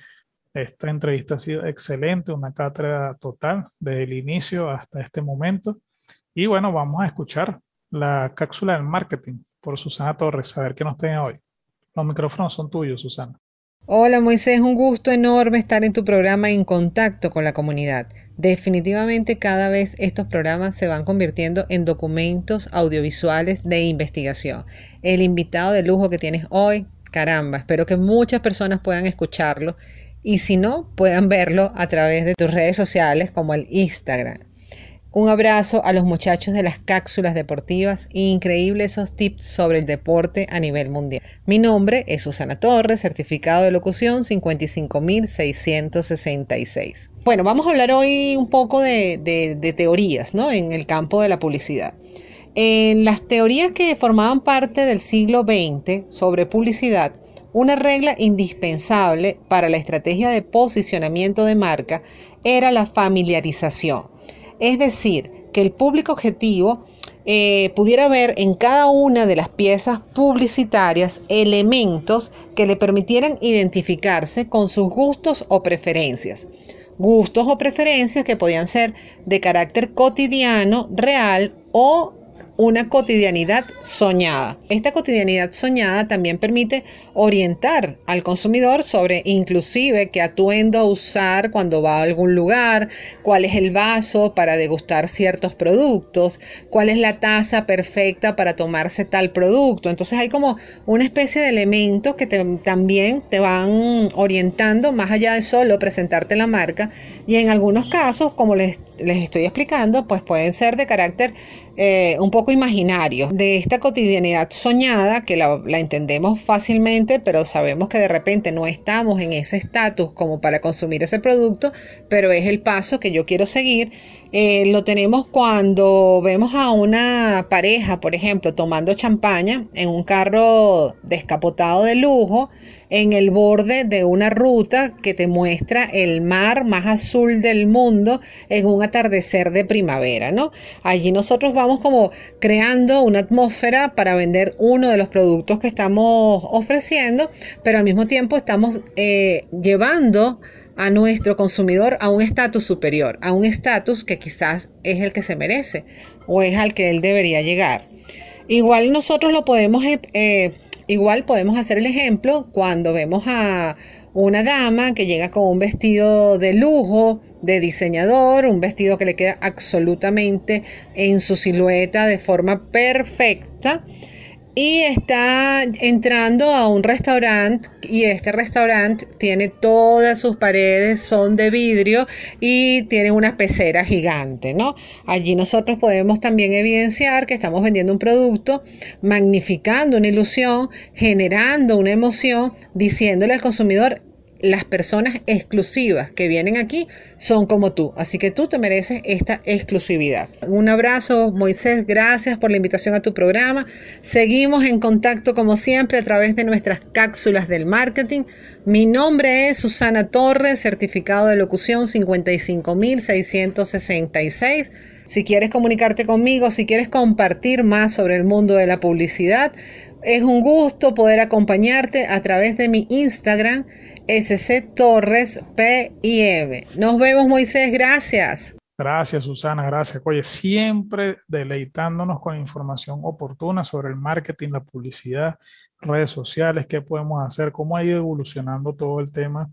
esta entrevista ha sido excelente, una cátedra total desde el inicio hasta este momento. Y bueno, vamos a escuchar la cápsula del marketing por Susana Torres, a ver qué nos tiene hoy. Los micrófonos son tuyos, Susana. Hola Moisés, un gusto enorme estar en tu programa en contacto con la comunidad. Definitivamente cada vez estos programas se van convirtiendo en documentos audiovisuales de investigación. El invitado de lujo que tienes hoy, caramba, espero que muchas personas puedan escucharlo y si no, puedan verlo a través de tus redes sociales como el Instagram. Un abrazo a los muchachos de las cápsulas deportivas. Increíble esos tips sobre el deporte a nivel mundial. Mi nombre es Susana Torres, certificado de locución 55666. Bueno, vamos a hablar hoy un poco de, de teorías ¿no? en el campo de la publicidad. En las teorías que formaban parte del siglo XX sobre publicidad, una regla indispensable para la estrategia de posicionamiento de marca era la familiarización, es decir, que el público objetivo eh, pudiera ver en cada una de las piezas publicitarias elementos que le permitieran identificarse con sus gustos o preferencias. Gustos o preferencias que podían ser de carácter cotidiano, real o una cotidianidad soñada. Esta cotidianidad soñada también permite orientar al consumidor sobre inclusive qué atuendo usar cuando va a algún lugar, cuál es el vaso para degustar ciertos productos, cuál es la taza perfecta para tomarse tal producto. Entonces hay como una especie de elementos que también te van orientando más allá de solo presentarte la marca y en algunos casos, como les, les estoy explicando, pues pueden ser de carácter eh, un poco imaginario de esta cotidianidad soñada que la, entendemos fácilmente, pero sabemos que de repente no estamos en ese estatus como para consumir ese producto, pero es el paso que yo quiero seguir. Eh, lo tenemos cuando vemos a una pareja, por ejemplo, tomando champaña en un carro descapotado de lujo en el borde de una ruta que te muestra el mar más azul del mundo en un atardecer de primavera, ¿no? Allí nosotros vamos como creando una atmósfera para vender uno de los productos que estamos ofreciendo, pero al mismo tiempo estamos eh, llevando a nuestro consumidor a un estatus superior, a un estatus que quizás es el que se merece o es al que él debería llegar. Igual nosotros lo podemos, eh, eh, igual podemos hacer el ejemplo cuando vemos a una dama que llega con un vestido de lujo, de diseñador, un vestido que le queda absolutamente en su silueta de forma perfecta y está entrando a un restaurante y este restaurante tiene todas sus paredes son de vidrio y tiene una pecera gigante, ¿no? Allí nosotros podemos también evidenciar que estamos vendiendo un producto, magnificando una ilusión, generando una emoción, diciéndole al consumidor las personas exclusivas que vienen aquí son como tú. Así que tú te mereces esta exclusividad. Un abrazo, Moisés. Gracias por la invitación a tu programa. Seguimos en contacto como siempre a través de nuestras cápsulas del marketing. Mi nombre es Susana Torres, certificado de locución 55666. Si quieres comunicarte conmigo, si quieres compartir más sobre el mundo de la publicidad, es un gusto poder acompañarte a través de mi Instagram, SC Torres PIM. Nos vemos, Moisés. Gracias. Gracias, Susana. Gracias. Oye, siempre deleitándonos con información oportuna sobre el marketing, la publicidad, redes sociales, qué podemos hacer, cómo ha ido evolucionando todo el tema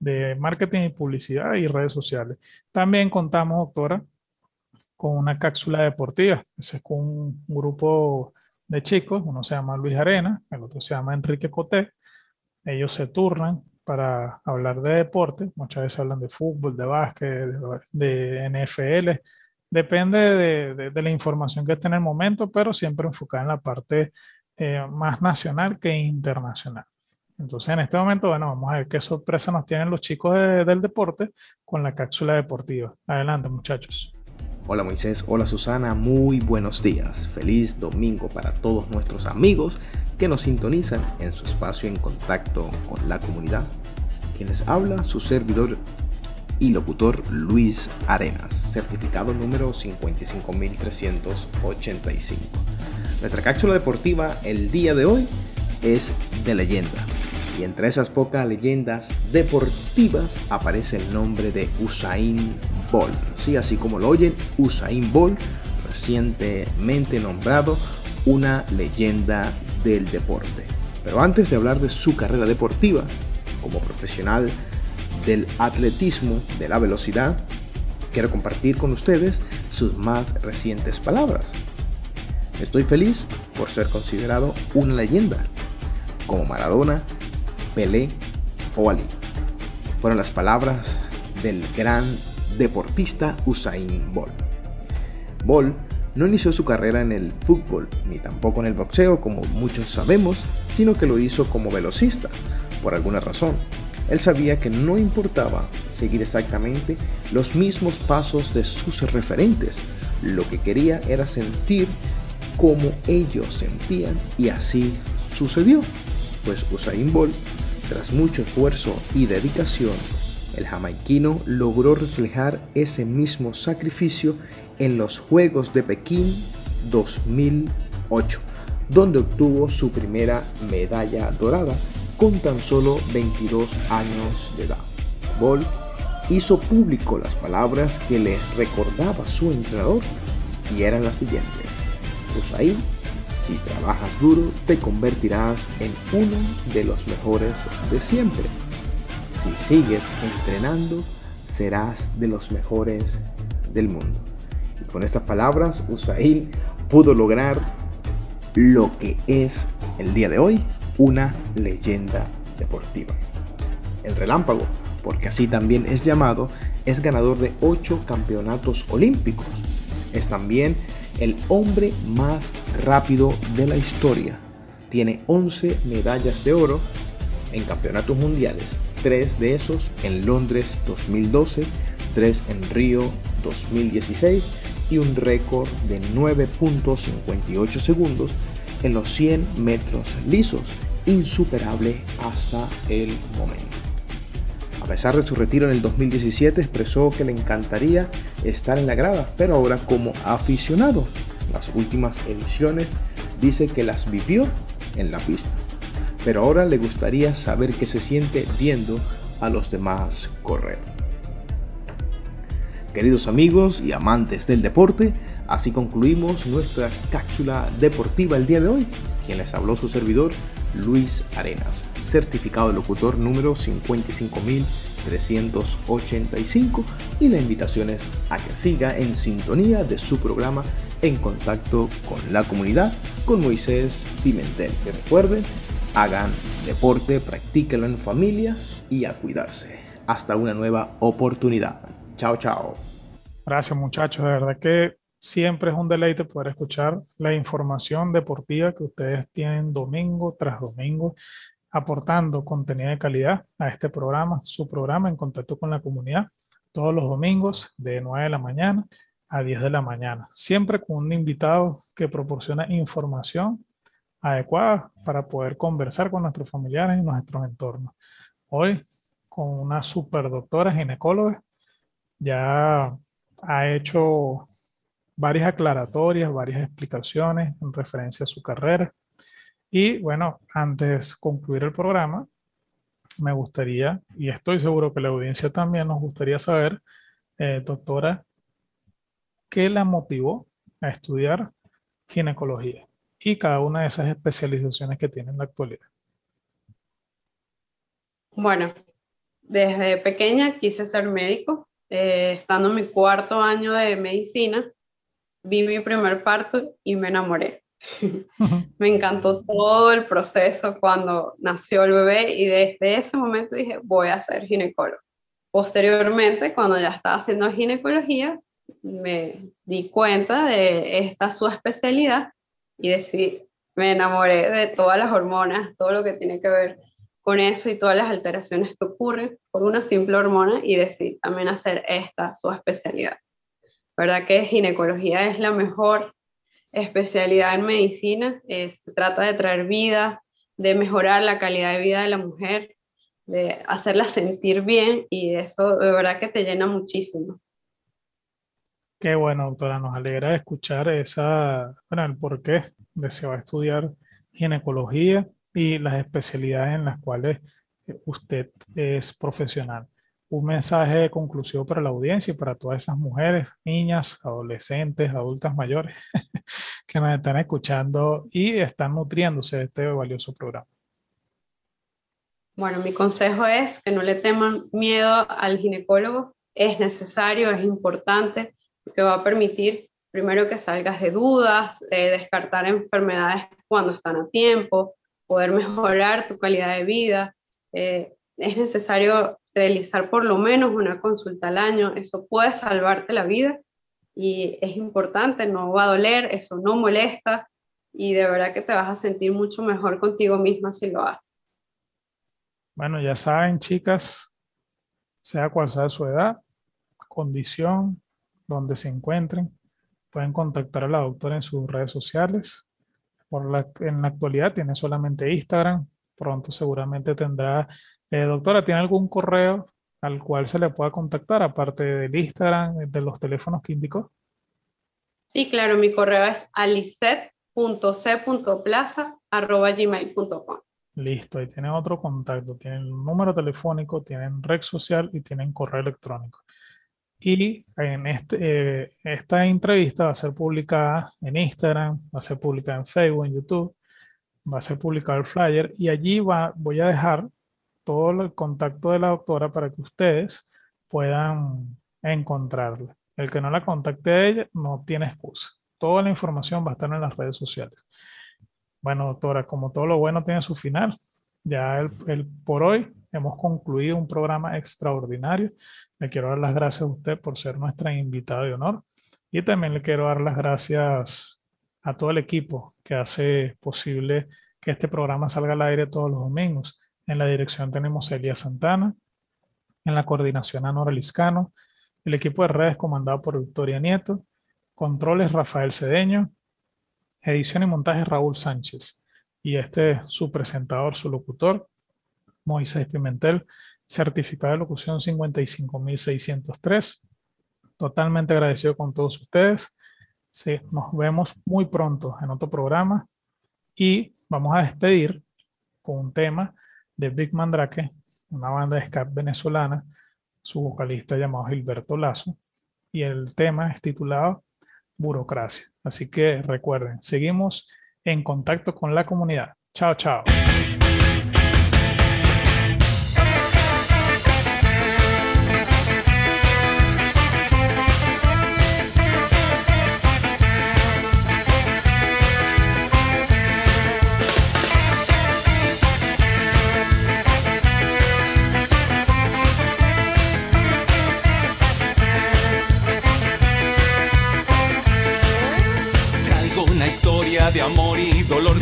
de marketing y publicidad y redes sociales. También contamos, doctora, con una cápsula deportiva. Ese es un grupo de chicos, uno se llama Luis Arena, el otro se llama Enrique Coté. Ellos se turnan para hablar de deporte, muchas veces hablan de fútbol, de básquet, de, NFL, depende de, la información que esté en el momento, pero siempre enfocada en la parte eh, más nacional que internacional. Entonces, en este momento, bueno, vamos a ver qué sorpresa nos tienen los chicos del deporte con la cápsula deportiva. Adelante, muchachos. Hola Moisés, hola Susana, muy buenos días. Feliz domingo para todos nuestros amigos que nos sintonizan en su espacio en contacto con la comunidad. Quienes habla su servidor y locutor Luis Arenas, certificado número 55385. Nuestra cápsula deportiva el día de hoy es de leyenda. Y entre esas pocas leyendas deportivas aparece el nombre de Usain Bolt. Sí, así como lo oyen, Usain Bolt, recientemente nombrado una leyenda del deporte. Pero antes de hablar de su carrera deportiva, como profesional del atletismo, de la velocidad, quiero compartir con ustedes sus más recientes palabras. Estoy feliz por ser considerado una leyenda, como Maradona, Pelé o Ali. Fueron las palabras del gran deportista Usain Bolt. Bolt no inició su carrera en el fútbol ni tampoco en el boxeo como muchos sabemos, sino que lo hizo como velocista, por alguna razón. Él sabía que no importaba seguir exactamente los mismos pasos de sus referentes, lo que quería era sentir como ellos sentían y así sucedió, pues Usain Bolt, tras mucho esfuerzo y dedicación, el jamaiquino logró reflejar ese mismo sacrificio en los Juegos de Pekín 2008, donde obtuvo su primera medalla dorada con tan solo 22 años de edad. Bolt hizo público las palabras que le recordaba su entrenador y eran las siguientes. Usain, si trabajas duro te convertirás en uno de los mejores de siempre. Si sigues entrenando, serás de los mejores del mundo. Y con estas palabras, Usain pudo lograr lo que es el día de hoy una leyenda deportiva. El relámpago, porque así también es llamado, es ganador de 8 campeonatos olímpicos. Es también el hombre más rápido de la historia. Tiene 11 medallas de oro en campeonatos mundiales, 3 de esos en Londres 2012, 3 en Río 2016 y un récord de 9.58 segundos en los 100 metros lisos, insuperable hasta el momento. A pesar de su retiro en el 2017, expresó que le encantaría estar en la grada, pero ahora como aficionado. Las últimas ediciones dice que las vivió en la pista, pero ahora le gustaría saber qué se siente viendo a los demás correr. Queridos amigos y amantes del deporte, así concluimos nuestra cápsula deportiva el día de hoy. Quien les habló su servidor, Luis Arenas, certificado de locutor número 55385 y la invitación es a que siga en sintonía de su programa En Contacto con la Comunidad con Moisés Pimentel. Que recuerden, hagan deporte, practíquenlo en familia y a cuidarse. Hasta una nueva oportunidad. Chao, chao. Gracias muchachos, de verdad que siempre es un deleite poder escuchar la información deportiva que ustedes tienen domingo tras domingo, aportando contenido de calidad a este programa, su programa en contacto con la comunidad, todos los domingos de 9 de la mañana a 10 de la mañana, siempre con un invitado que proporciona información adecuada para poder conversar con nuestros familiares y nuestros entornos. Hoy con una super doctora ginecóloga, ya ha hecho varias aclaratorias, varias explicaciones en referencia a su carrera. Y bueno, antes de concluir el programa, me gustaría, y estoy seguro que la audiencia también nos gustaría saber, eh, doctora, ¿qué la motivó a estudiar ginecología y cada una de esas especializaciones que tiene en la actualidad? Bueno, desde pequeña quise ser médico. Eh, estando en mi cuarto año de medicina, vi mi primer parto y me enamoré. me encantó todo el proceso cuando nació el bebé y desde ese momento dije, voy a ser ginecólogo. Posteriormente, cuando ya estaba haciendo ginecología, me di cuenta de esta su especialidad y decidí, me enamoré de todas las hormonas, todo lo que tiene que ver con eso y todas las alteraciones que ocurren por una simple hormona y decidí también hacer esta su especialidad. ¿Verdad que ginecología es la mejor especialidad en medicina? se trata de traer vida, de mejorar la calidad de vida de la mujer, de hacerla sentir bien y eso de verdad que te llena muchísimo. Qué bueno, doctora, nos alegra escuchar esa, bueno, el por qué deseaba estudiar ginecología y las especialidades en las cuales eh, usted es profesional. Un mensaje conclusivo para la audiencia y para todas esas mujeres, niñas, adolescentes, adultas mayores que nos están escuchando y están nutriéndose de este valioso programa. Bueno, mi consejo es que no le teman miedo al ginecólogo. Es necesario, es importante, que va a permitir primero que salgas de dudas, de descartar enfermedades cuando están a tiempo, poder mejorar tu calidad de vida. Eh, es necesario realizar por lo menos una consulta al año, eso puede salvarte la vida y es importante, no va a doler, eso no molesta y de verdad que te vas a sentir mucho mejor contigo misma si lo haces. Bueno, ya saben, chicas, sea cual sea su edad, condición, donde se encuentren, pueden contactar a la doctora en sus redes sociales en la actualidad tiene solamente Instagram. Pronto seguramente tendrá. Eh, doctora, ¿tiene algún correo al cual se le pueda contactar aparte del Instagram, de los teléfonos que indicó? Sí, claro, mi correo es alicet.c.plaza.gmail.com. Listo, ahí tienen otro contacto. Tienen número telefónico, tienen red social y tienen correo electrónico. Y en este, eh, esta entrevista va a ser publicada en Instagram, va a ser publicada en Facebook, en YouTube, va a ser publicado el flyer y allí va, voy a dejar todo el contacto de la doctora para que ustedes puedan encontrarla. El que no la contacte a ella no tiene excusa. Toda la información va a estar en las redes sociales. Bueno, doctora, como todo lo bueno tiene su final, ya el, por hoy hemos concluido un programa extraordinario. Le quiero dar las gracias a usted por ser nuestra invitada de honor y también le quiero dar las gracias a todo el equipo que hace posible que este programa salga al aire todos los domingos. En la dirección tenemos a Elia Santana, en la coordinación a Nora Liscano, el equipo de redes comandado por Victoria Nieto, controles Rafael Cedeño, edición y montaje Raúl Sánchez y este su presentador, su locutor, Moisés Pimentel, certificado de locución 55603. Totalmente agradecido con todos ustedes. Sí, nos vemos muy pronto en otro programa y vamos a despedir con un tema de Big Mandrake, una banda de ska venezolana, su vocalista llamado Gilberto Lazo, y el tema es titulado Burocracia. Así que recuerden, seguimos en contacto con la comunidad. Chao, chao.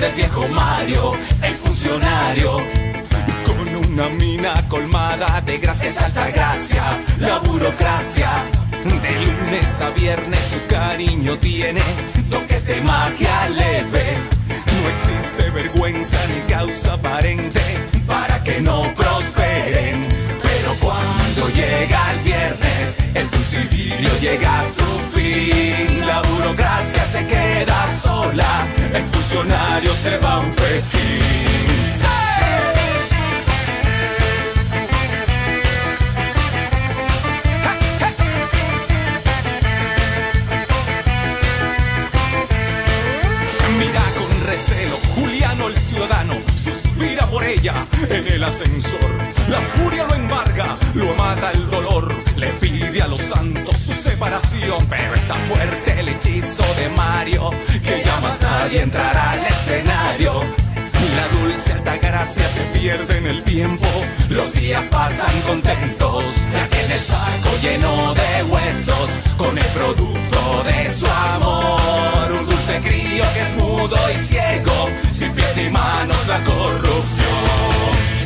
Del viejo Mario, el funcionario. Con una mina colmada de gracias alta gracia, la burocracia. De lunes a viernes su cariño tiene toques de magia leve. No existe vergüenza ni causa aparente para que no prosperen. Pero cuando llega el viernes, el crucifijo llega a su fin. La burocracia se queda sola, el funcionario se va a un festín. El ciudadano suspira por ella en el ascensor. La furia lo lo mata el dolor, le pide a los santos su separación, pero está fuerte el hechizo de Mario, que ya más nadie entrará al escenario. La dulce alta gracia se pierde en el tiempo, los días pasan contentos, ya que en el saco lleno de huesos, con el producto de su amor, un dulce crío que es mudo y ciego, sin pies ni manos la corrupción.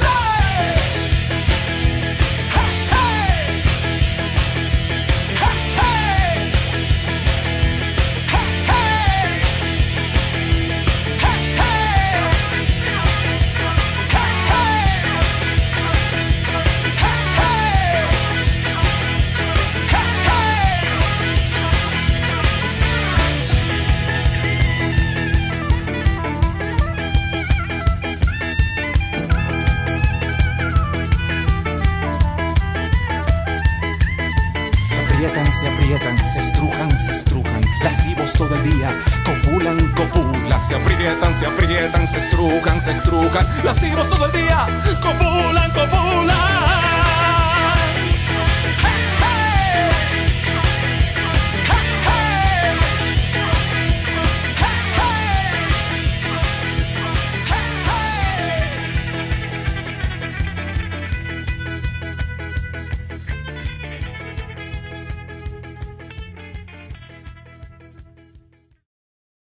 Se aprietan, se estrujan, se estrujan, lascivos todo el día, copulan, copulan, se aprietan, se aprietan, se estrujan, se estrujan, lascivos todo el día, copulan, copulan.